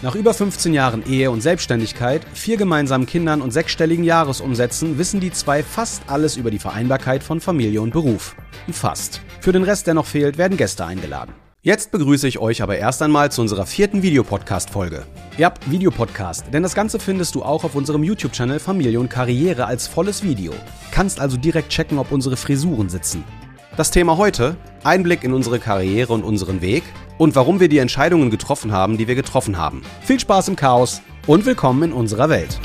Nach über 15 Jahren Ehe und Selbstständigkeit, vier gemeinsamen Kindern und sechsstelligen Jahresumsätzen wissen die zwei fast alles über die Vereinbarkeit von Familie und Beruf. Fast. Für den Rest, der noch fehlt, werden Gäste eingeladen. Jetzt begrüße ich euch aber erst einmal zu unserer vierten Videopodcast-Folge. Ja, Videopodcast, denn das Ganze findest du auch auf unserem YouTube-Channel Familie und Karriere als volles Video. Kannst also direkt checken, ob unsere Frisuren sitzen. Das Thema heute: Einblick in unsere Karriere und unseren Weg und warum wir die Entscheidungen getroffen haben, die wir getroffen haben. Viel Spaß im Chaos und willkommen in unserer Welt.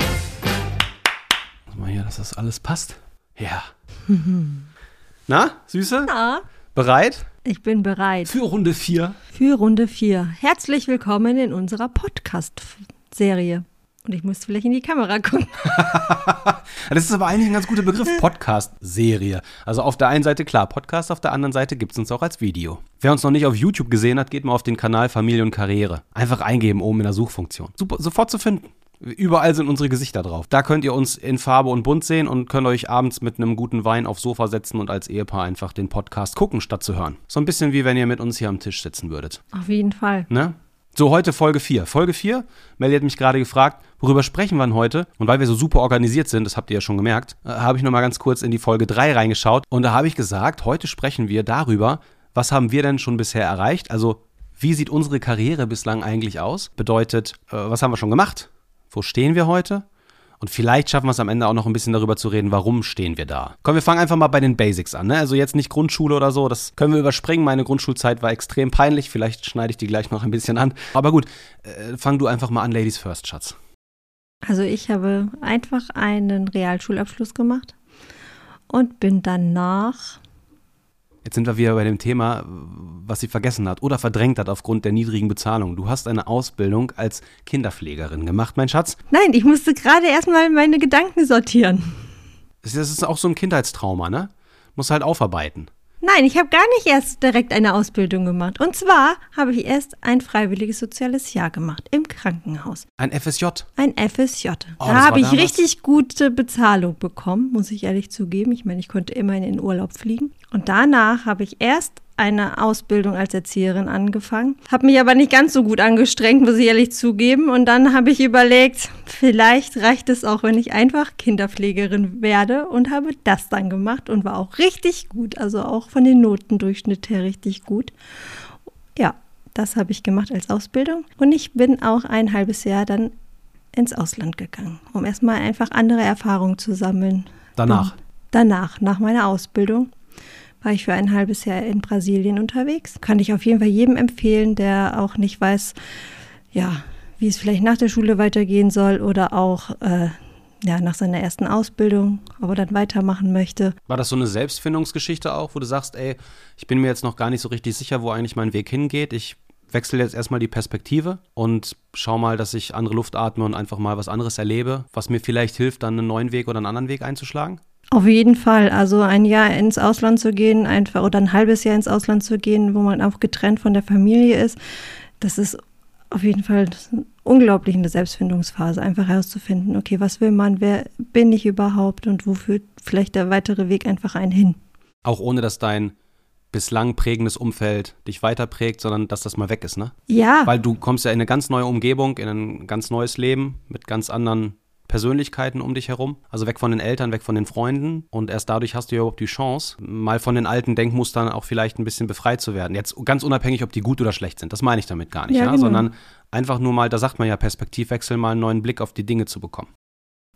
Mal hier, dass das alles passt. Ja. Na, Süße? Ja, Bereit? ich bin bereit Für Runde 4. für Runde 4. Herzlich willkommen in unserer Podcast-Serie. Und ich muss vielleicht in die Kamera gucken. Das ist aber eigentlich ein ganz guter Begriff, Podcast-Serie. Also auf der einen Seite klar Podcast, auf der anderen Seite gibt es uns auch als Video. Wer uns noch nicht auf YouTube gesehen hat, geht mal auf den Kanal Familie und Karriere. Einfach eingeben oben in der Suchfunktion. Super, sofort zu finden. Überall sind unsere Gesichter drauf. Da könnt ihr uns in Farbe und bunt sehen und könnt euch abends mit einem guten Wein aufs Sofa setzen und als Ehepaar einfach den Podcast gucken, statt zu hören. So ein bisschen wie wenn ihr mit uns hier am Tisch sitzen würdet. Auf jeden Fall. Ne? So, heute Folge 4. Folge 4, Melly hat mich gerade gefragt, worüber sprechen wir denn heute? Und weil wir so super organisiert sind, das habt ihr ja schon gemerkt, äh, habe ich nochmal ganz kurz in die Folge 3 reingeschaut. Und da habe ich gesagt, heute sprechen wir darüber, was haben wir denn schon bisher erreicht? Also, wie sieht unsere Karriere bislang eigentlich aus? Bedeutet, äh, was haben wir schon gemacht? Wo stehen wir heute? Und vielleicht schaffen wir es am Ende auch noch ein bisschen darüber zu reden, warum stehen wir da. Komm, wir fangen einfach mal bei den Basics an. Ne? Also jetzt nicht Grundschule oder so, das können wir überspringen. Meine Grundschulzeit war extrem peinlich. Vielleicht schneide ich die gleich noch ein bisschen an. Aber gut, äh, fang du einfach mal an, Ladies First, Schatz. Also ich habe einfach einen Realschulabschluss gemacht und bin danach, Jetzt sind wir wieder bei dem Thema, was sie vergessen hat oder verdrängt hat aufgrund der niedrigen Bezahlung. Du hast eine Ausbildung als Kinderpflegerin gemacht, mein Schatz. nein, ich musste gerade erstmal meine Gedanken sortieren. Das ist auch so ein Kindheitstrauma, ne? Muss halt aufarbeiten. Nein, ich habe gar nicht erst direkt eine Ausbildung gemacht. Und zwar habe ich erst ein freiwilliges soziales Jahr gemacht im Krankenhaus. Ein FSJ. Ein FSJ. Oh, da habe ich damals- richtig gute Bezahlung bekommen, muss ich ehrlich zugeben. Ich meine, ich konnte immerhin in den Urlaub fliegen. Und danach habe ich erst eine Ausbildung als Erzieherin angefangen, habe mich aber nicht ganz so gut angestrengt, muss ich ehrlich zugeben. Und dann habe ich überlegt, vielleicht reicht es auch, wenn ich einfach Kinderpflegerin werde und habe das dann gemacht und war auch richtig gut, also auch von den Notendurchschnitt her richtig gut. Ja, das habe ich gemacht als Ausbildung. Und ich bin auch ein halbes Jahr dann ins Ausland gegangen, um erstmal einfach andere Erfahrungen zu sammeln. Danach. Danach, nach meiner Ausbildung, war ich für ein halbes Jahr in Brasilien unterwegs. Kann ich auf jeden Fall jedem empfehlen, der auch nicht weiß, ja, wie es vielleicht nach der Schule weitergehen soll oder auch äh, ja, nach seiner ersten Ausbildung, ob er dann weitermachen möchte. War das so eine Selbstfindungsgeschichte auch, wo du sagst, ey, ich bin mir jetzt noch gar nicht so richtig sicher, wo eigentlich mein Weg hingeht. Ich wechsle jetzt erstmal die Perspektive und schau mal, dass ich andere Luft atme und einfach mal was anderes erlebe, was mir vielleicht hilft, dann einen neuen Weg oder einen anderen Weg einzuschlagen? Auf jeden Fall. Also ein Jahr ins Ausland zu gehen, einfach oder ein halbes Jahr ins Ausland zu gehen, wo man auch getrennt von der Familie ist, das ist auf jeden Fall unglaublich eine Selbstfindungsphase, einfach herauszufinden, okay, was will man, wer bin ich überhaupt und wo führt vielleicht der weitere Weg einfach einen hin. Auch ohne, dass dein bislang prägendes Umfeld dich weiterprägt, sondern dass das mal weg ist, ne? Ja, Weil du kommst ja in eine ganz neue Umgebung, in ein ganz neues Leben mit ganz anderen Persönlichkeiten um dich herum. Also weg von den Eltern, weg von den Freunden. Und erst dadurch hast du ja überhaupt die Chance, mal von den alten Denkmustern auch vielleicht ein bisschen befreit zu werden. Jetzt ganz unabhängig, ob die gut oder schlecht sind. Das meine ich damit gar nicht, ja, Ja, genau. sondern einfach nur mal, da sagt man ja Perspektivwechsel, mal einen neuen Blick auf die Dinge zu bekommen.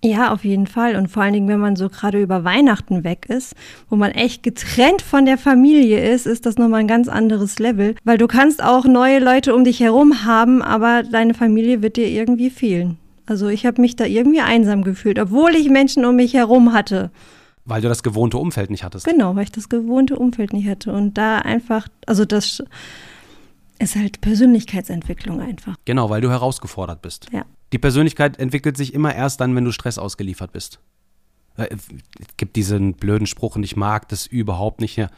Ja, auf jeden Fall. Und vor allen Dingen, wenn man so gerade über Weihnachten weg ist, wo man echt getrennt von der Familie ist, ist das nochmal ein ganz anderes Level. Weil du kannst auch neue Leute um dich herum haben, aber deine Familie wird dir irgendwie fehlen. Also ich habe mich da irgendwie einsam gefühlt, obwohl ich Menschen um mich herum hatte. Weil du das gewohnte Umfeld nicht hattest. Genau, weil ich das gewohnte Umfeld nicht hatte. Und da einfach, also das ist halt Persönlichkeitsentwicklung einfach. Genau, weil du herausgefordert bist. Ja. Die Persönlichkeit entwickelt sich immer erst dann, wenn du Stress ausgeliefert bist. Äh, Es gibt diesen blöden Spruch und ich mag das überhaupt nicht. Ja,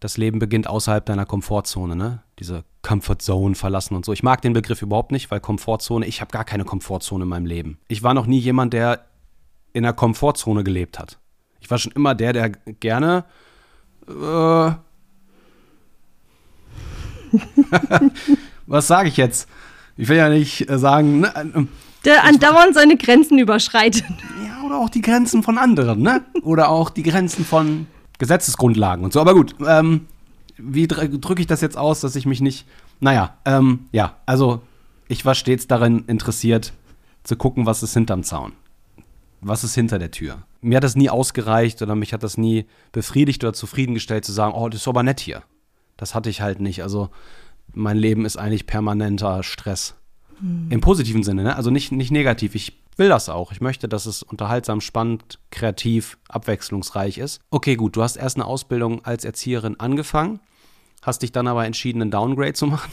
Das Leben beginnt außerhalb deiner Komfortzone, ne? Diese Comfort Zone verlassen und so. Ich mag den Begriff überhaupt nicht, weil Komfortzone, ich habe gar keine Komfortzone in meinem Leben. Ich war noch nie jemand, der in der Komfortzone gelebt hat. Ich war schon immer der, der gerne äh, Was sage ich jetzt? Ich will ja nicht äh, sagen, ne? äh, Der andauernd seine Grenzen überschreitet. Ja, oder auch die Grenzen von anderen, ne? Oder auch die Grenzen von Gesetzesgrundlagen und so. Aber gut, ähm, wie dr- drücke ich das jetzt aus, dass ich mich nicht. Naja, ähm, ja, also ich war stets darin interessiert, zu gucken, was ist hinterm Zaun. Was ist hinter der Tür? Mir hat das nie ausgereicht oder mich hat das nie befriedigt oder zufriedengestellt zu sagen, oh, das ist aber nett hier. Das hatte ich halt nicht. Also mein Leben ist eigentlich permanenter Stress. Im positiven Sinne, ne? Also nicht, nicht negativ. Ich will das auch. Ich möchte, dass es unterhaltsam, spannend, kreativ, abwechslungsreich ist. Okay, gut, du hast erst eine Ausbildung als Erzieherin angefangen, hast dich dann aber entschieden, einen Downgrade zu machen.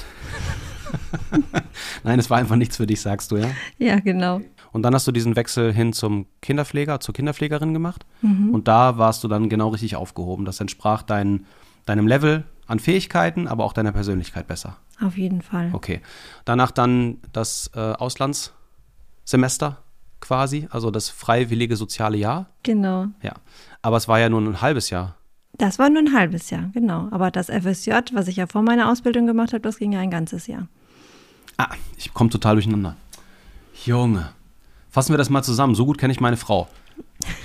Nein, es war einfach nichts für dich, sagst du, ja? Ja, genau. Und dann hast du diesen Wechsel hin zum Kinderpfleger, zur Kinderpflegerin gemacht. Und da warst du dann genau richtig aufgehoben. Das entsprach dein, deinem Level an Fähigkeiten, aber auch deiner Persönlichkeit besser. Auf jeden Fall. Okay. Danach dann das äh, Auslandssemester quasi, also das freiwillige soziale Jahr. Genau. Ja. Aber es war ja nur ein halbes Jahr. Das war nur ein halbes Jahr, genau. Aber das FSJ, was ich ja vor meiner Ausbildung gemacht habe, das ging ja ein ganzes Jahr. Ah, ich komme total durcheinander. Junge. Fassen wir das mal zusammen. So gut kenne ich meine Frau.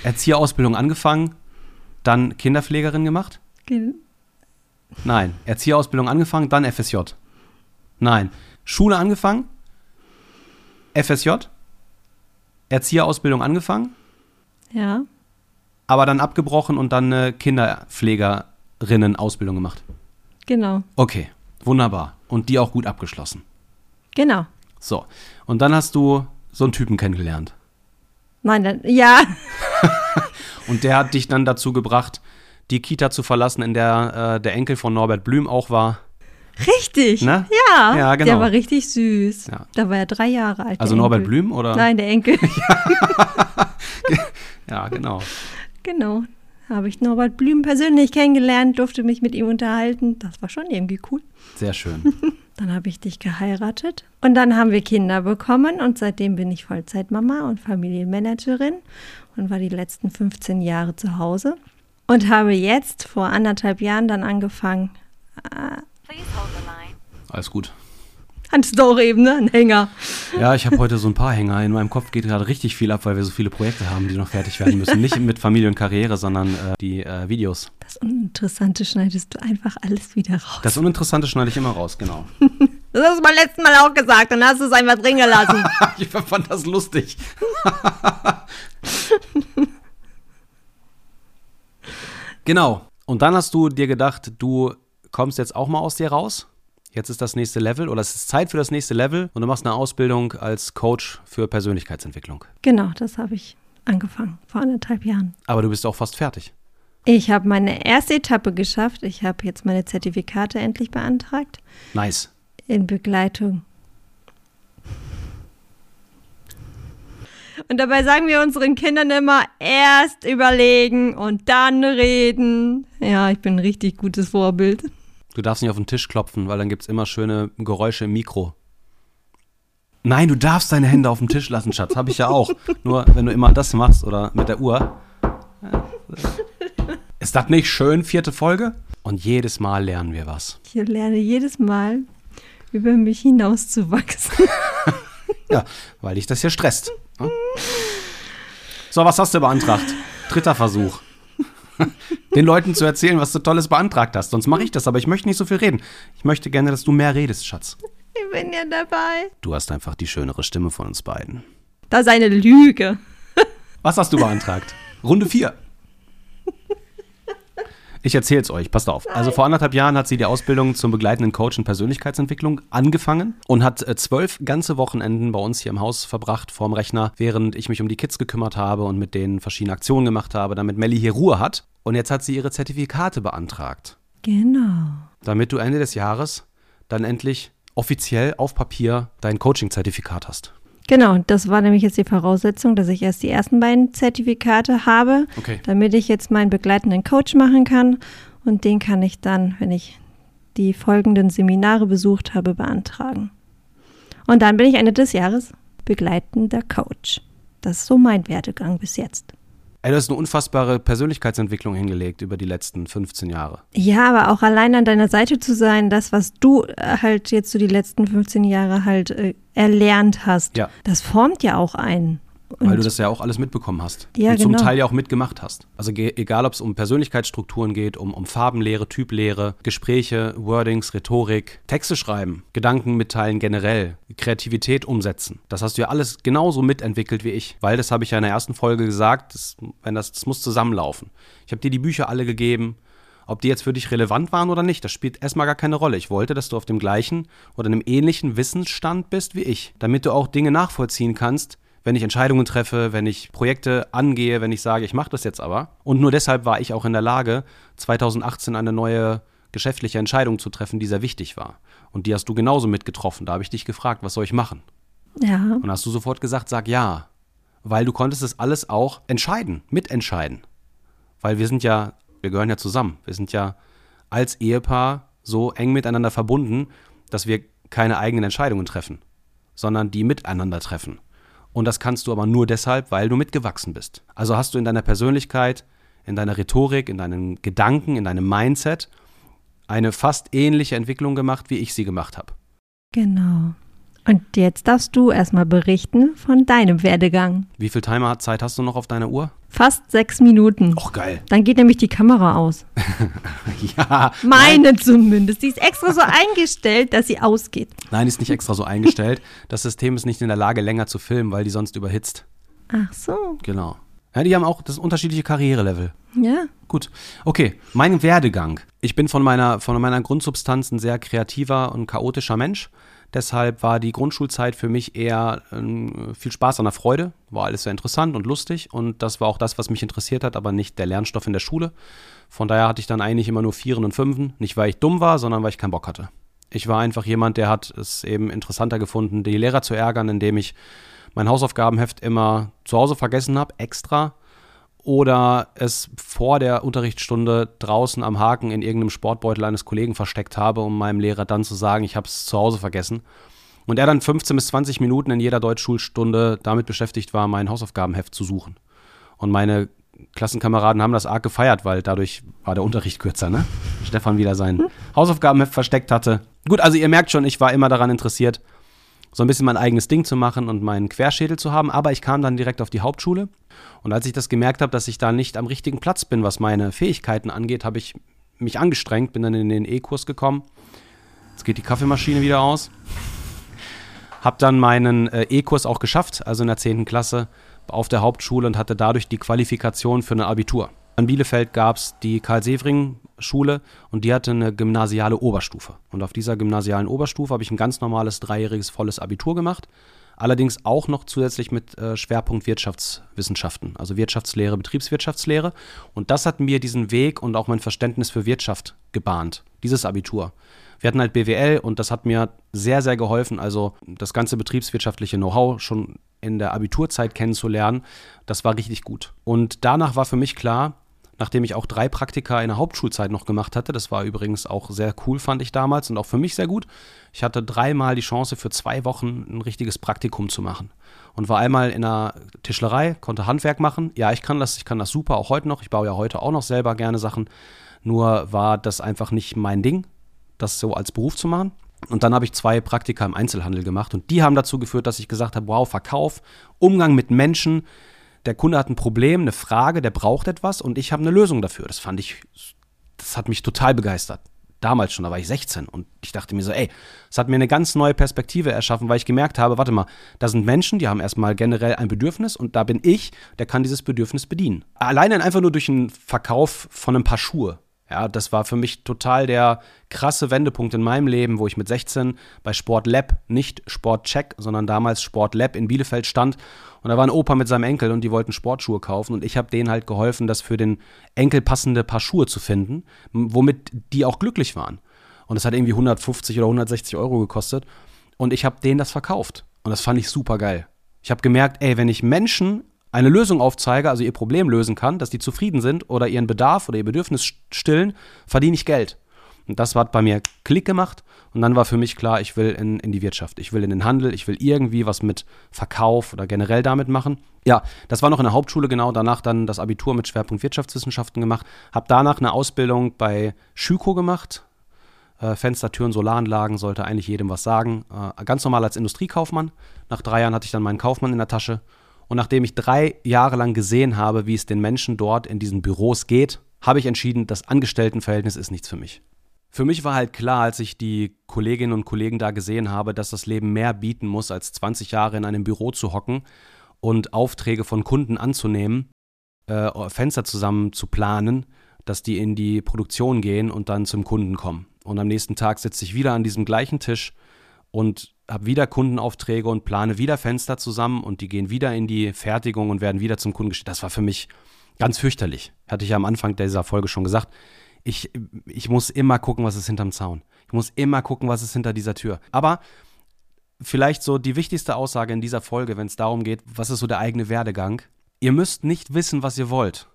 Erzieherausbildung angefangen, dann Kinderpflegerin gemacht? Ge- Nein. Erzieherausbildung angefangen, dann FSJ. Nein. Schule angefangen, FSJ, Erzieherausbildung angefangen, Ja, aber dann abgebrochen und dann eine Kinderpflegerinnen-Ausbildung gemacht. genau. Okay, wunderbar. Und die auch gut abgeschlossen. Genau. So. Und dann hast du so einen Typen kennengelernt. Nein, dann, ja, Und der hat dich dann dazu gebracht, die Kita zu verlassen, in der äh, der Enkel von Norbert Blüm auch war. richtig. Ne? Ja, Ja, genau. der war richtig süß. Ja. Da war er drei Jahre alt. Also Norbert Enkel. Blüm oder? Nein, der Enkel. Ja, genau. genau. Habe ich Norbert Blüm persönlich kennengelernt, durfte mich mit ihm unterhalten. Das war schon irgendwie cool. Sehr schön. Dann habe ich dich geheiratet und dann haben wir Kinder bekommen und seitdem bin ich Vollzeitmama und Familienmanagerin und war die letzten 15 Jahre zu Hause und habe jetzt vor anderthalb Jahren dann angefangen, Please hold the line. Alles gut. Hans doch eben, ne? Ein Hänger. Ja, ich habe heute so ein paar Hänger. In meinem Kopf geht gerade richtig viel ab, weil wir so viele Projekte haben, die noch fertig werden müssen. Nicht mit Familie und Karriere, sondern äh, die äh, Videos. Das Uninteressante schneidest du einfach alles wieder raus. Das Uninteressante schneide ich immer raus, genau. Das hast du beim letzten Mal auch gesagt, dann hast du es einfach drin gelassen. ich fand das lustig. genau. Und dann hast du dir gedacht, du kommst jetzt auch mal aus dir raus. Jetzt ist das nächste Level oder es ist Zeit für das nächste Level und du machst eine Ausbildung als Coach für Persönlichkeitsentwicklung. genau, das habe ich angefangen vor anderthalb Jahren. Aber du bist auch fast fertig. Ich habe meine erste Etappe geschafft. Ich habe jetzt meine Zertifikate endlich beantragt. Nice. in Begleitung. Und dabei sagen wir unseren Kindern immer, erst überlegen und dann reden. Ja, ich bin ein richtig gutes Vorbild. Du darfst nicht auf den Tisch klopfen, weil dann gibt es immer schöne Geräusche im Mikro. Nein, du darfst deine Hände auf dem Tisch lassen, Schatz. Habe ich ja auch. Nur wenn du immer das machst oder mit der Uhr. Ist das nicht schön, vierte Folge? Und jedes Mal lernen wir was. Ich lerne jedes Mal, über mich hinauszuwachsen. Ja, weil dich das hier stresst. So, was hast du beantragt? Dritter Versuch. Den Leuten zu erzählen, was du Tolles beantragt hast. Sonst mache ich das, aber ich möchte nicht so viel reden. Ich möchte gerne, dass du mehr redest, Schatz. Ich bin ja dabei. Du hast einfach die schönere Stimme von uns beiden. Das ist eine Lüge. Was hast du beantragt? Runde 4. Ich erzähl's euch, passt auf. Also vor anderthalb Jahren hat sie die Ausbildung zum begleitenden Coach in Persönlichkeitsentwicklung angefangen und hat äh, zwölf ganze Wochenenden bei uns hier im Haus verbracht vorm Rechner, während ich mich um die Kids gekümmert habe und mit denen verschiedene Aktionen gemacht habe, damit Melly hier Ruhe hat. Und jetzt hat sie ihre Zertifikate beantragt, Genau. damit du Ende des Jahres dann endlich offiziell auf Papier dein Coaching-Zertifikat hast. Genau, das war nämlich jetzt die Voraussetzung, dass ich erst die ersten beiden Zertifikate habe, Okay. damit ich jetzt meinen begleitenden Coach machen kann. Und den kann ich dann, wenn ich die folgenden Seminare besucht habe, beantragen. Und dann bin ich Ende des Jahres begleitender Coach. Das ist so mein Werdegang bis jetzt. Ey, du hast eine unfassbare Persönlichkeitsentwicklung hingelegt über die letzten 15 Jahre. Ja, aber auch allein an deiner Seite zu sein, das, was du äh, halt jetzt so die letzten 15 Jahre halt äh, erlernt hast, Ja. das formt ja auch einen. Und Weil du das ja auch alles mitbekommen hast. Ja, und zum genau. Teil ja auch mitgemacht hast. Also egal, ob es um Persönlichkeitsstrukturen geht, um, um Farbenlehre, Typlehre, Gespräche, Wordings, Rhetorik, Texte schreiben, Gedanken mitteilen generell, Kreativität umsetzen. Das hast du ja alles genauso mitentwickelt wie ich. Weil, das habe ich ja in der ersten Folge gesagt, das, wenn das, das muss zusammenlaufen. Ich habe dir die Bücher alle gegeben. Ob die jetzt für dich relevant waren oder nicht, das spielt erstmal gar keine Rolle. Ich wollte, dass du auf dem gleichen oder einem ähnlichen Wissensstand bist wie ich, damit du auch Dinge nachvollziehen kannst, wenn ich Entscheidungen treffe, wenn ich Projekte angehe, wenn ich sage, ich mache das jetzt aber. Und nur deshalb war ich auch in der Lage, 2018 eine neue geschäftliche Entscheidung zu treffen, die sehr wichtig war. Und die hast du genauso mitgetroffen. Da habe ich dich gefragt, was soll ich machen? Ja, Und hast du sofort gesagt, sag ja. Weil du konntest es alles auch entscheiden, mitentscheiden. Weil wir sind ja, wir gehören ja zusammen. Wir sind ja als Ehepaar so eng miteinander verbunden, dass wir keine eigenen Entscheidungen treffen, sondern die miteinander treffen. Und das kannst du aber nur deshalb, weil du mitgewachsen bist. Also hast du in deiner Persönlichkeit, in deiner Rhetorik, in deinen Gedanken, in deinem Mindset eine fast ähnliche Entwicklung gemacht, wie ich sie gemacht habe. genau. Und jetzt darfst du erstmal berichten von deinem Werdegang. Wie viel Timerzeit hast du noch auf deiner Uhr? Fast sechs Minuten. Och, geil. Dann geht nämlich die Kamera aus. Ja. Meine zumindest. Die ist extra so eingestellt, dass sie ausgeht. Nein, ist nicht extra so eingestellt. Das System ist nicht in der Lage, länger zu filmen, weil die sonst überhitzt. Ach so. Genau. Ja, die haben auch das unterschiedliche Karrierelevel. Ja. Gut. Okay, mein Werdegang. Ich bin von meiner, von meiner Grundsubstanz ein sehr kreativer und chaotischer Mensch. Deshalb war die Grundschulzeit für mich eher ähm, viel Spaß an der Freude. War alles sehr interessant und lustig. Und das war auch das, was mich interessiert hat, aber nicht der Lernstoff in der Schule. Von daher hatte ich dann eigentlich immer nur Vieren und Fünfen. Nicht, weil ich dumm war, sondern weil ich keinen Bock hatte. Ich war einfach jemand, der hat es eben interessanter gefunden, die Lehrer zu ärgern, indem ich mein Hausaufgabenheft immer zu Hause vergessen habe, extra oder es vor der Unterrichtsstunde draußen am Haken in irgendeinem Sportbeutel eines Kollegen versteckt habe, um meinem Lehrer dann zu sagen, ich habe es zu Hause vergessen. Und er dann 15 bis 20 Minuten in jeder Deutschschulstunde damit beschäftigt war, mein Hausaufgabenheft zu suchen. Und meine Klassenkameraden haben das arg gefeiert, weil dadurch war der Unterricht kürzer, ne? Stefan wieder sein Hausaufgabenheft versteckt hatte. Gut, also ihr merkt schon, ich war immer daran interessiert, so ein bisschen mein eigenes Ding zu machen und meinen Querschädel zu haben. Aber ich kam dann direkt auf die Hauptschule. Und als ich das gemerkt habe, dass ich da nicht am richtigen Platz bin, was meine Fähigkeiten angeht, habe ich mich angestrengt, bin dann in den E-Kurs gekommen. Jetzt geht die Kaffeemaschine wieder aus. Hab dann meinen äh, E-Kurs auch geschafft, also in der 10. Klasse auf der Hauptschule und hatte dadurch die Qualifikation für ein Abitur. In Bielefeld gab es die Karl-Severing-Schule und die hatte eine gymnasiale Oberstufe. Und auf dieser gymnasialen Oberstufe habe ich ein ganz normales dreijähriges volles Abitur gemacht. Allerdings auch noch zusätzlich mit äh, Schwerpunkt Wirtschaftswissenschaften, also Wirtschaftslehre, Betriebswirtschaftslehre. Und das hat mir diesen Weg und auch mein Verständnis für Wirtschaft gebahnt, dieses Abitur. Wir hatten halt BWL und das hat mir sehr, sehr geholfen, also das ganze betriebswirtschaftliche Know-how schon in der Abiturzeit kennenzulernen. Das war richtig gut. Und danach war für mich klar, nachdem ich auch drei Praktika in der Hauptschulzeit noch gemacht hatte. Das war übrigens auch sehr cool, fand ich damals und auch für mich sehr gut. Ich hatte dreimal die Chance, für zwei Wochen ein richtiges Praktikum zu machen. Und war einmal in einer Tischlerei, konnte Handwerk machen. Ja, ich kann das, ich kann das super, auch heute noch. Ich baue ja heute auch noch selber gerne Sachen. Nur war das einfach nicht mein Ding, das so als Beruf zu machen. Und dann habe ich zwei Praktika im Einzelhandel gemacht und die haben dazu geführt, dass ich gesagt habe, wow, Verkauf, Umgang mit Menschen, der Kunde hat ein Problem, eine Frage, der braucht etwas und ich habe eine Lösung dafür. Das fand ich, das hat mich total begeistert. Damals schon, da war ich 16 und ich dachte mir so, ey, es hat mir eine ganz neue Perspektive erschaffen, weil ich gemerkt habe, warte mal, da sind Menschen, die haben erstmal generell ein Bedürfnis und da bin ich, der kann dieses Bedürfnis bedienen. Alleine einfach nur durch einen Verkauf von ein paar Schuhe. Ja, das war für mich total der krasse Wendepunkt in meinem Leben, wo ich mit 16 bei Sport Lab, nicht Sport Check, sondern damals Sport Lab in Bielefeld stand. Und da war ein Opa mit seinem Enkel und die wollten Sportschuhe kaufen. Und ich habe denen halt geholfen, das für den Enkel passende Paar Schuhe zu finden, womit die auch glücklich waren. Und das hat irgendwie 150 oder 160 Euro gekostet. Und ich habe denen das verkauft. Und das fand ich super geil. Ich habe gemerkt, ey, wenn ich Menschen eine Lösung aufzeige, also ihr Problem lösen kann, dass die zufrieden sind oder ihren Bedarf oder ihr Bedürfnis stillen, verdiene ich Geld. Und das hat bei mir Klick gemacht und dann war für mich klar, ich will in, in die Wirtschaft, ich will in den Handel, ich will irgendwie was mit Verkauf oder generell damit machen. Ja, das war noch in der Hauptschule genau, danach dann das Abitur mit Schwerpunkt Wirtschaftswissenschaften gemacht, habe danach eine Ausbildung bei Schüko gemacht, äh, Fenster, Türen, Solaranlagen, sollte eigentlich jedem was sagen. Äh, ganz normal als Industriekaufmann. Nach drei Jahren hatte ich dann meinen Kaufmann in der Tasche. Und nachdem ich drei Jahre lang gesehen habe, wie es den Menschen dort in diesen Büros geht, habe ich entschieden, das Angestelltenverhältnis ist nichts für mich. Für mich war halt klar, als ich die Kolleginnen und Kollegen da gesehen habe, dass das Leben mehr bieten muss, als 20 Jahre in einem Büro zu hocken und Aufträge von Kunden anzunehmen, äh, Fenster zusammen zu planen, dass die in die Produktion gehen und dann zum Kunden kommen. Und am nächsten Tag sitze ich wieder an diesem gleichen Tisch und habe wieder Kundenaufträge und plane wieder Fenster zusammen und die gehen wieder in die Fertigung und werden wieder zum Kunden gestellt. Das war für mich ganz fürchterlich. Hatte ich ja am Anfang dieser Folge schon gesagt ich, ich muss immer gucken, was ist hinterm Zaun. Ich muss immer gucken, was ist hinter dieser Tür. Aber vielleicht so die wichtigste Aussage in dieser Folge, wenn es darum geht, was ist so der eigene Werdegang. Ihr müsst nicht wissen, was ihr wollt.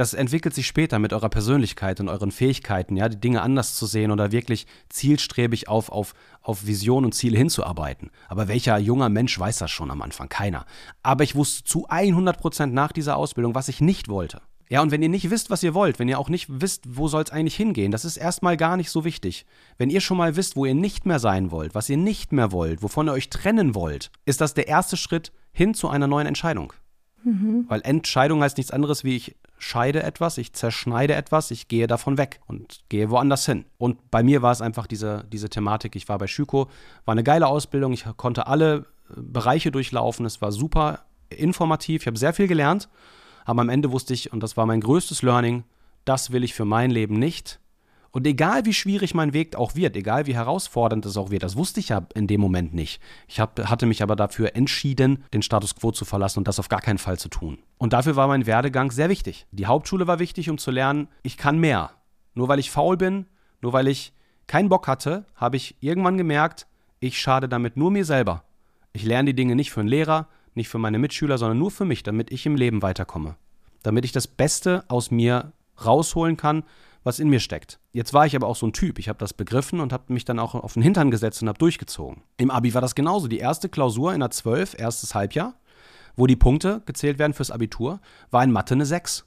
Das entwickelt sich später mit eurer Persönlichkeit und euren Fähigkeiten, ja, die Dinge anders zu sehen oder wirklich zielstrebig auf, auf, auf Vision und Ziele hinzuarbeiten. Aber welcher junger Mensch weiß das schon am Anfang? Keiner. Aber ich wusste zu 100 Prozent nach dieser Ausbildung, was ich nicht wollte. Ja, und wenn ihr nicht wisst, was ihr wollt, wenn ihr auch nicht wisst, wo soll es eigentlich hingehen, das ist erstmal gar nicht so wichtig. Wenn ihr schon mal wisst, wo ihr nicht mehr sein wollt, was ihr nicht mehr wollt, wovon ihr euch trennen wollt, ist das der erste Schritt hin zu einer neuen Entscheidung. Mhm. Weil Entscheidung heißt nichts anderes wie ich scheide etwas, ich zerschneide etwas, ich gehe davon weg und gehe woanders hin. Und bei mir war es einfach diese, diese Thematik. Ich war bei Schüko, war eine geile Ausbildung, ich konnte alle äh, Bereiche durchlaufen, es war super informativ, ich habe sehr viel gelernt aber am Ende wusste ich, und das war mein größtes Learning, das will ich für mein Leben nicht. Und egal wie schwierig mein Weg auch wird, egal wie herausfordernd es auch wird, das wusste ich ja in dem Moment nicht. Ich hab, hatte mich aber dafür entschieden, den Status quo zu verlassen und das auf gar keinen Fall zu tun. Und dafür war mein Werdegang sehr wichtig. Die Hauptschule war wichtig, um zu lernen, ich kann mehr. Nur weil ich faul bin, nur weil ich keinen Bock hatte, habe ich irgendwann gemerkt, ich schade damit nur mir selber. Ich lerne die Dinge nicht für einen Lehrer, nicht für meine Mitschüler, sondern nur für mich, damit ich im Leben weiterkomme. Damit ich das Beste aus mir rausholen kann, was in mir steckt. Jetzt war ich aber auch so ein Typ. Ich habe das begriffen und habe mich dann auch auf den Hintern gesetzt und habe durchgezogen. Im Abi war das genauso. Die erste Klausur in der 12, erstes Halbjahr, wo die Punkte gezählt werden fürs Abitur, war in Mathe eine 6.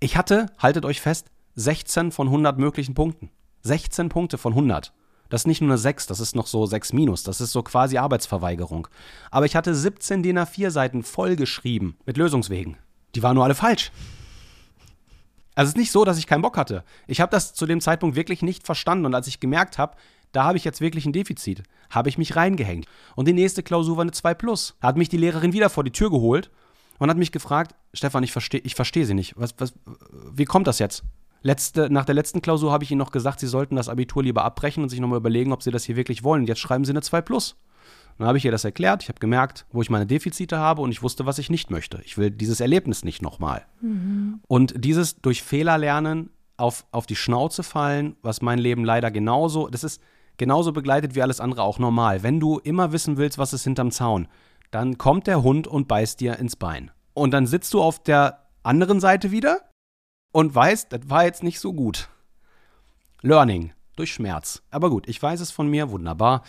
Ich hatte, haltet euch fest, 16 von 100 möglichen Punkten. 16 Punkte von 100. Das ist nicht nur eine 6, das ist noch so 6 minus. Das ist so quasi Arbeitsverweigerung. Aber ich hatte 17 DIN A4-Seiten vollgeschrieben mit Lösungswegen. Die waren nur alle falsch. Also es ist nicht so, dass ich keinen Bock hatte. Ich habe das zu dem Zeitpunkt wirklich nicht verstanden. Und als ich gemerkt habe, da habe ich jetzt wirklich ein Defizit, habe ich mich reingehängt. Und die nächste Klausur war eine 2 plus. Da hat mich die Lehrerin wieder vor die Tür geholt und hat mich gefragt, Stefan, ich verstehe ich versteh sie nicht. Was, was, wie kommt das jetzt? Letzte, nach der letzten Klausur habe ich Ihnen noch gesagt, Sie sollten das Abitur lieber abbrechen und sich nochmal überlegen, ob Sie das hier wirklich wollen. Jetzt schreiben Sie eine 2 Plus. Dann habe ich ihr das erklärt. Ich habe gemerkt, wo ich meine Defizite habe und ich wusste, was ich nicht möchte. Ich will dieses Erlebnis nicht nochmal. Mhm. Und dieses durch Fehler lernen, auf, auf die Schnauze fallen, was mein Leben leider genauso, das ist genauso begleitet wie alles andere auch normal. Wenn du immer wissen willst, was ist hinterm Zaun, dann kommt der Hund und beißt dir ins Bein. Und dann sitzt du auf der anderen Seite wieder und weiß, das war jetzt nicht so gut. Learning durch Schmerz. Aber gut, ich weiß es von mir, wunderbar.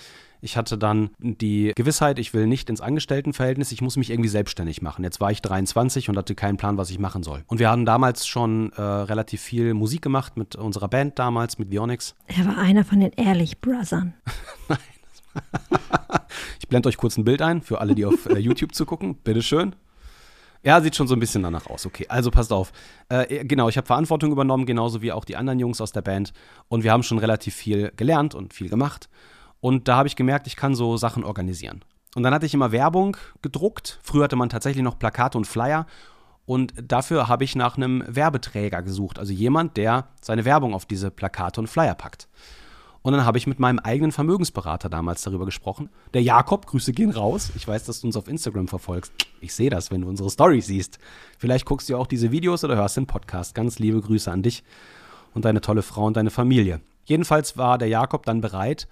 Ich hatte dann die Gewissheit, ich will nicht ins Angestelltenverhältnis, ich muss mich irgendwie selbstständig machen. Jetzt war ich 23 und hatte keinen Plan, was ich machen soll. Und wir hatten damals schon äh, relativ viel Musik gemacht mit unserer Band damals, mit Vionix. Er war einer von den Ehrlich Brothern. Nein. ich blende euch kurz ein Bild ein für alle, die auf äh, YouTube zugucken. Bitteschön. Ja, sieht schon so ein bisschen danach aus. Okay, also passt auf. Äh, genau, ich habe Verantwortung übernommen, genauso wie auch die anderen Jungs aus der Band. Und wir haben schon relativ viel gelernt und viel gemacht. Und da habe ich gemerkt, ich kann so Sachen organisieren. Und dann hatte ich immer Werbung gedruckt. Früher hatte man tatsächlich noch Plakate und Flyer. Und dafür habe ich nach einem Werbeträger gesucht. Also jemand, der seine Werbung auf diese Plakate und Flyer packt. Und dann habe ich mit meinem eigenen Vermögensberater damals darüber gesprochen. Der Jakob, Grüße gehen raus. Ich weiß, dass du uns auf Instagram verfolgst. Ich sehe das, wenn du unsere Story siehst. Vielleicht guckst du auch diese Videos oder hörst den Podcast. Ganz liebe Grüße an dich und deine tolle Frau und deine Familie. Jedenfalls war der Jakob dann bereit,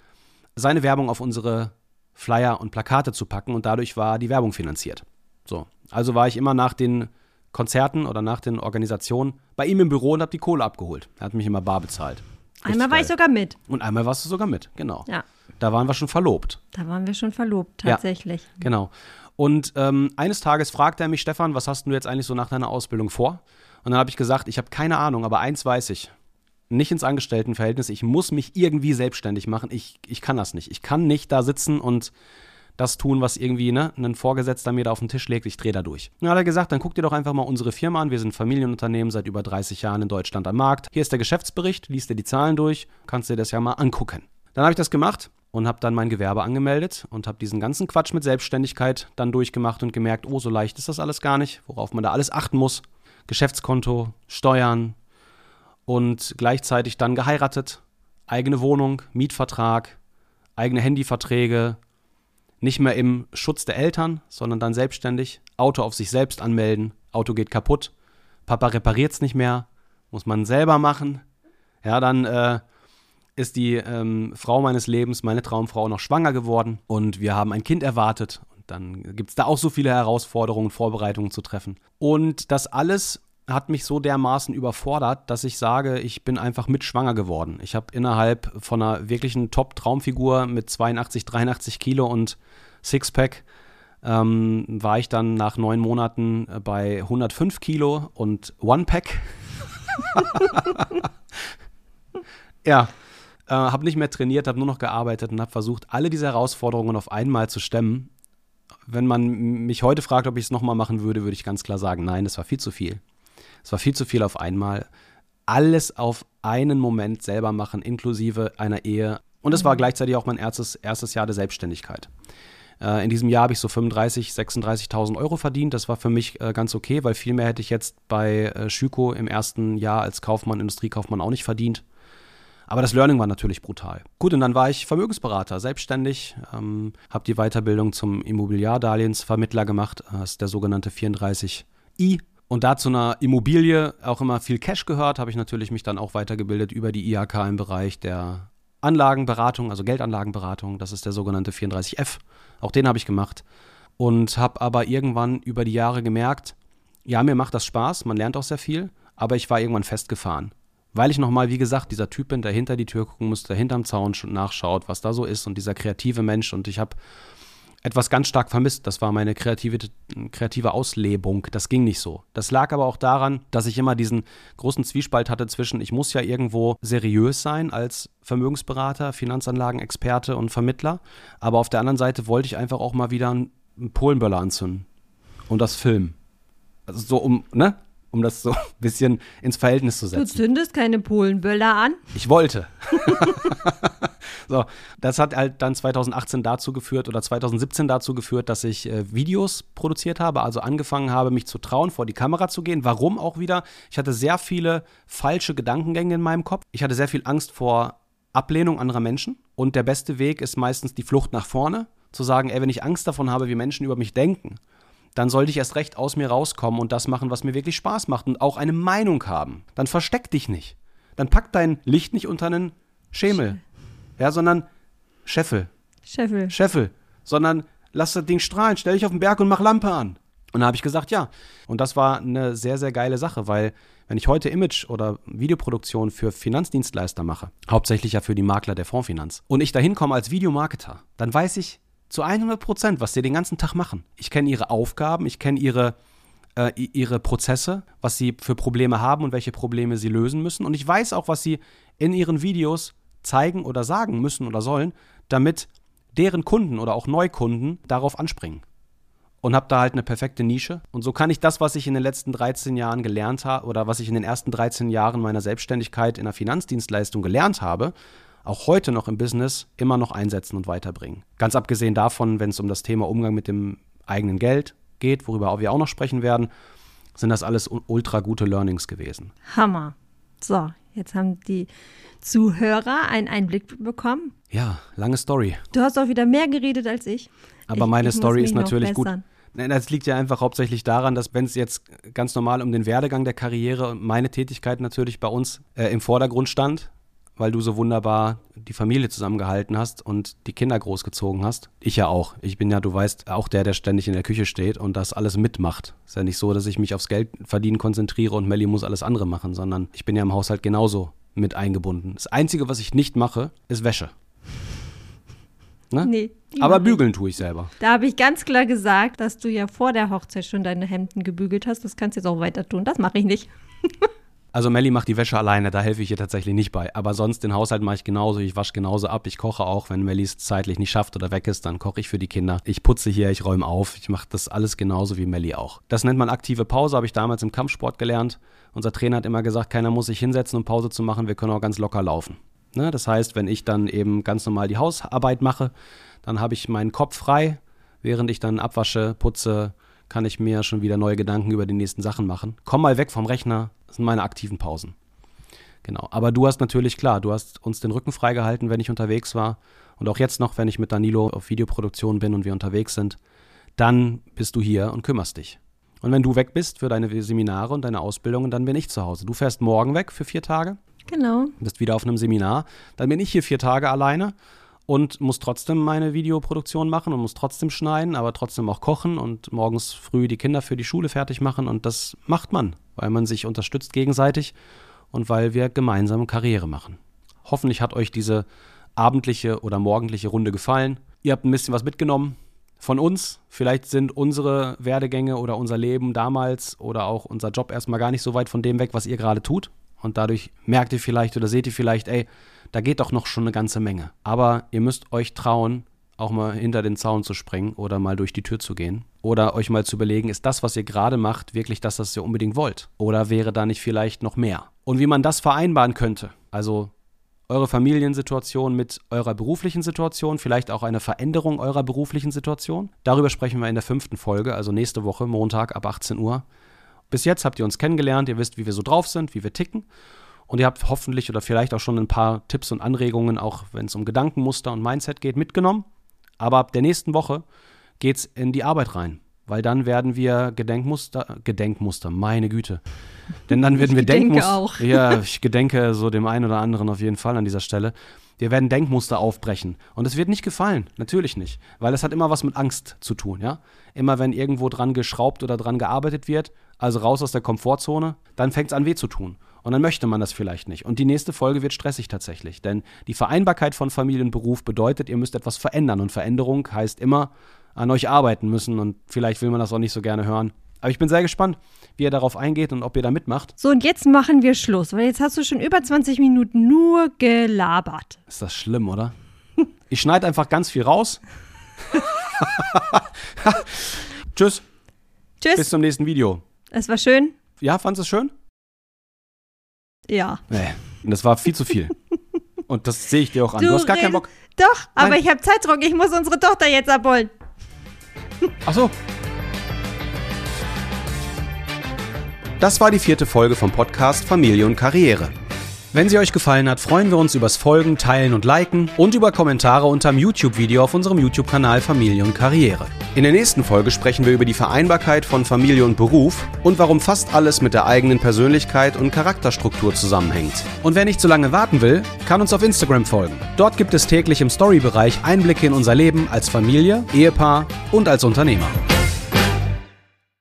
seine Werbung auf unsere Flyer und Plakate zu packen und dadurch war die Werbung finanziert. So. Also war ich immer nach den Konzerten oder nach den Organisationen bei ihm im Büro und habe die Kohle abgeholt. Er hat mich immer bar bezahlt. Einmal war ich sogar mit. Und einmal warst du sogar mit, genau. Ja, Da waren wir schon verlobt. da waren wir schon verlobt, Ja. tatsächlich. Genau. Und ähm, eines Tages fragte er mich, Stefan, was hast du jetzt eigentlich so nach deiner Ausbildung vor? Und dann habe ich gesagt, ich habe keine Ahnung, aber eins weiß ich. Nicht ins Angestelltenverhältnis. Ich muss mich irgendwie selbstständig machen. Ich, ich kann das nicht. Ich kann nicht da sitzen und das tun, was irgendwie ne, ein Vorgesetzter mir da auf den Tisch legt. Ich drehe da durch. Dann hat er gesagt, dann guck dir doch einfach mal unsere Firma an. Wir sind Familienunternehmen seit über 30 Jahren in Deutschland am Markt. Hier ist der Geschäftsbericht. Lies dir die Zahlen durch. Kannst dir das ja mal angucken. Dann habe ich das gemacht und habe dann mein Gewerbe angemeldet und habe diesen ganzen Quatsch mit Selbstständigkeit dann durchgemacht und gemerkt, oh, so leicht ist das alles gar nicht, worauf man da alles achten muss. Geschäftskonto, Steuern und gleichzeitig dann geheiratet, eigene Wohnung, Mietvertrag, eigene Handyverträge, nicht mehr im Schutz der Eltern, sondern dann selbstständig, Auto auf sich selbst anmelden, Auto geht kaputt, Papa repariert es nicht mehr, muss man selber machen. Ja, dann äh, ist die ähm, Frau meines Lebens, meine Traumfrau, noch schwanger geworden und wir haben ein Kind erwartet. Und dann gibt es da auch so viele Herausforderungen, Vorbereitungen zu treffen. Und das alles hat mich so dermaßen überfordert, dass ich sage, ich bin einfach mit schwanger geworden. Ich habe innerhalb von einer wirklichen Top-Traumfigur mit 82, 83 Kilo und Sixpack ähm, war ich dann nach neun Monaten äh, bei 105 Kilo und One-Pack. ja, äh, habe nicht mehr trainiert, habe nur noch gearbeitet und habe versucht, alle diese Herausforderungen auf einmal zu stemmen. Wenn man mich heute fragt, ob ich es nochmal machen würde, würde ich ganz klar sagen, nein, das war viel zu viel. Es war viel zu viel auf einmal. Alles auf einen Moment selber machen, inklusive einer Ehe. Und es war gleichzeitig auch mein erstes, erstes Jahr der Selbstständigkeit. Äh, in diesem Jahr habe ich so 35.000, 36.000 Euro verdient. Das war für mich äh, ganz okay, weil viel mehr hätte ich jetzt bei äh, Schüko im ersten Jahr als Kaufmann, Industriekaufmann auch nicht verdient. Aber das Learning war natürlich brutal. Gut, und dann war ich Vermögensberater, selbstständig, ähm, habe die Weiterbildung zum Immobiliardarlehensvermittler gemacht, das ist der sogenannte 34i. Und da zu einer Immobilie auch immer viel Cash gehört, habe ich natürlich mich dann auch weitergebildet über die IHK im Bereich der Anlagenberatung, also Geldanlagenberatung. Das ist der sogenannte 34F. Auch den habe ich gemacht. Und habe aber irgendwann über die Jahre gemerkt, ja, mir macht das Spaß, man lernt auch sehr viel, aber ich war irgendwann festgefahren. Weil ich nochmal, wie gesagt, dieser Typ bin, der hinter die Tür gucken muss, der hinterm Zaun schon nachschaut, was da so ist und dieser kreative Mensch. Und ich habe etwas ganz stark vermisst. Das war meine kreative, kreative Auslebung. Das ging nicht so. Das lag aber auch daran, dass ich immer diesen großen Zwiespalt hatte zwischen, ich muss ja irgendwo seriös sein als Vermögensberater, Finanzanlagenexperte und Vermittler. Aber auf der anderen Seite wollte ich einfach auch mal wieder einen Polenböller anzünden und das filmen. Also so um, ne? Um das so ein bisschen ins Verhältnis zu Du setzen. zündest keine Polenböller an. Ich wollte. so, das hat halt dann 2018 dazu geführt oder 2017 dazu geführt, dass ich äh, Videos produziert habe, also angefangen habe, mich zu trauen, vor die Kamera zu gehen. Warum auch wieder? Ich hatte sehr viele falsche Gedankengänge in meinem Kopf. Ich hatte sehr viel Angst vor Ablehnung anderer Menschen. Und der beste Weg ist meistens die Flucht nach vorne. Zu sagen, ey, wenn ich Angst davon habe, wie Menschen über mich denken, dann sollte ich erst recht aus mir rauskommen und das machen, was mir wirklich Spaß macht und auch eine Meinung haben. Dann versteck dich nicht. Dann pack dein Licht nicht unter einen Schemel. Ja, sondern Scheffel. Scheffel. Scheffel. Sondern lass das Ding strahlen, stell dich auf den Berg und mach Lampe an. Und da habe ich gesagt, ja. Und das war eine sehr, sehr geile Sache, weil wenn ich heute Image- oder Videoproduktion für Finanzdienstleister mache, hauptsächlich ja für die Makler der Fondsfinanz, und ich da hinkomme als Videomarketer, dann weiß ich zu 100 Prozent, was sie den ganzen Tag machen. Ich kenne ihre Aufgaben, ich kenne ihre, äh, ihre Prozesse, was sie für Probleme haben und welche Probleme sie lösen müssen. Und ich weiß auch, was sie in ihren Videos zeigen oder sagen müssen oder sollen, damit deren Kunden oder auch Neukunden darauf anspringen. Und habe da halt eine perfekte Nische. Und so kann ich das, was ich in den letzten 13 Jahren gelernt habe oder was ich in den ersten 13 Jahren meiner Selbstständigkeit in der Finanzdienstleistung gelernt habe, auch heute noch im Business immer noch einsetzen und weiterbringen. Ganz abgesehen davon, wenn es um das Thema Umgang mit dem eigenen Geld geht, worüber wir auch noch sprechen werden, sind das alles ultra gute Learnings gewesen. Hammer. So, jetzt haben die Zuhörer einen Einblick bekommen. Ja, lange Story. Du hast auch wieder mehr geredet als ich. Aber ich, meine ich Story ist natürlich gut. Nein, das liegt ja einfach hauptsächlich daran, dass wenn es jetzt ganz normal um den Werdegang der Karriere und meine Tätigkeit natürlich bei uns äh, im Vordergrund stand, weil du so wunderbar die Familie zusammengehalten hast und die Kinder großgezogen hast. Ich ja auch. Ich bin ja, du weißt, auch der, der ständig in der Küche steht und das alles mitmacht. Ist ja nicht so, dass ich mich aufs Geld verdienen konzentriere und Melly muss alles andere machen, sondern ich bin ja im Haushalt genauso mit eingebunden. Das Einzige, was ich nicht mache, ist Wäsche. Ne? Nee. Aber bügeln tue ich selber. Da habe ich ganz klar gesagt, dass du ja vor der Hochzeit schon deine Hemden gebügelt hast. Das kannst du jetzt auch weiter tun. Das mache ich nicht. Also Melly macht die Wäsche alleine, da helfe ich ihr tatsächlich nicht bei. Aber sonst den Haushalt mache ich genauso. Ich wasche genauso ab. Ich koche auch, wenn Melly es zeitlich nicht schafft oder weg ist, dann koche ich für die Kinder. Ich putze hier, ich räume auf. Ich mache das alles genauso wie Melly auch. Das nennt man aktive Pause, habe ich damals im Kampfsport gelernt. Unser Trainer hat immer gesagt, keiner muss sich hinsetzen, um Pause zu machen. Wir können auch ganz locker laufen. Ne? Das heißt, wenn ich dann eben ganz normal die Hausarbeit mache, dann habe ich meinen Kopf frei. Während ich dann abwasche, putze, kann ich mir schon wieder neue Gedanken über die nächsten Sachen machen. Komm mal weg vom Rechner, das sind meine aktiven Pausen. Genau. Aber du hast natürlich, klar, du hast uns den Rücken freigehalten, wenn ich unterwegs war. Und auch jetzt noch, wenn ich mit Danilo auf Videoproduktion bin und wir unterwegs sind, dann bist du hier und kümmerst dich. Und wenn du weg bist für deine Seminare und deine Ausbildungen, dann bin ich zu Hause. Du fährst morgen weg für vier Tage, Genau. bist wieder auf einem Seminar, dann bin ich hier vier Tage alleine und muss trotzdem meine Videoproduktion machen und muss trotzdem schneiden, aber trotzdem auch kochen und morgens früh die Kinder für die Schule fertig machen und das macht man, weil man sich unterstützt gegenseitig und weil wir gemeinsam Karriere machen. Hoffentlich hat euch diese abendliche oder morgendliche Runde gefallen. Ihr habt ein bisschen was mitgenommen von uns. Vielleicht sind unsere Werdegänge oder unser Leben damals oder auch unser Job erstmal gar nicht so weit von dem weg, was ihr gerade tut. Und dadurch merkt ihr vielleicht oder seht ihr vielleicht, ey, da geht doch noch schon eine ganze Menge. Aber ihr müsst euch trauen, auch mal hinter den Zaun zu springen oder mal durch die Tür zu gehen. Oder euch mal zu überlegen, ist das, was ihr gerade macht, wirklich das, was ihr unbedingt wollt? Oder wäre da nicht vielleicht noch mehr? Und wie man das vereinbaren könnte, also eure Familiensituation mit eurer beruflichen Situation, vielleicht auch eine Veränderung eurer beruflichen Situation. Darüber sprechen wir in der fünften Folge, also nächste Woche, Montag ab 18 Uhr. Bis jetzt habt ihr uns kennengelernt, ihr wisst, wie wir so drauf sind, wie wir ticken. Und ihr habt hoffentlich oder vielleicht auch schon ein paar Tipps und Anregungen, auch wenn es um Gedankenmuster und Mindset geht, mitgenommen. Aber ab der nächsten Woche geht's in die Arbeit rein. Weil dann werden wir Gedenkmuster, Gedenkmuster, meine Güte. Denn dann werden wir Denkmuster. auch. Ja, ich gedenke so dem einen oder anderen auf jeden Fall an dieser Stelle. Wir werden Denkmuster aufbrechen. Und es wird nicht gefallen. Natürlich nicht. Weil es hat immer was mit Angst zu tun, ja. Immer wenn irgendwo dran geschraubt oder dran gearbeitet wird, also raus aus der Komfortzone, dann fängt es an weh zu tun. Und dann möchte man das vielleicht nicht. Und die nächste Folge wird stressig tatsächlich. Denn die Vereinbarkeit von Familie und Beruf bedeutet, ihr müsst etwas verändern. Und Veränderung heißt immer an euch arbeiten müssen. Und vielleicht will man das auch nicht so gerne hören. Aber ich bin sehr gespannt, wie ihr darauf eingeht und ob ihr da mitmacht. So, und jetzt machen wir Schluss, weil jetzt hast du schon über 20 Minuten nur gelabert. Ist das schlimm, oder? Ich schneide einfach ganz viel raus. Tschüss, bis Tschüss. zum nächsten Video. Es war schön. Ja, fandest du es schön? Ja. Nee, das war viel zu viel. Und das sehe ich dir auch an. Du, hast gar keinen Bock. Doch, aber Nein. ich habe Zeitdruck. Ich muss unsere Tochter jetzt abholen. Ach so. Das war die vierte Folge vom Podcast Familie und Karriere. Wenn sie euch gefallen hat, freuen wir uns übers Folgen, Teilen und Liken und über Kommentare unterm YouTube-Video auf unserem YouTube-Kanal Familie und Karriere. In der nächsten Folge sprechen wir über die Vereinbarkeit von Familie und Beruf und warum fast alles mit der eigenen Persönlichkeit und Charakterstruktur zusammenhängt. Und wer nicht so lange warten will, kann uns auf Instagram folgen. Dort gibt es täglich im Story-Bereich Einblicke in unser Leben als Familie, Ehepaar und als Unternehmer.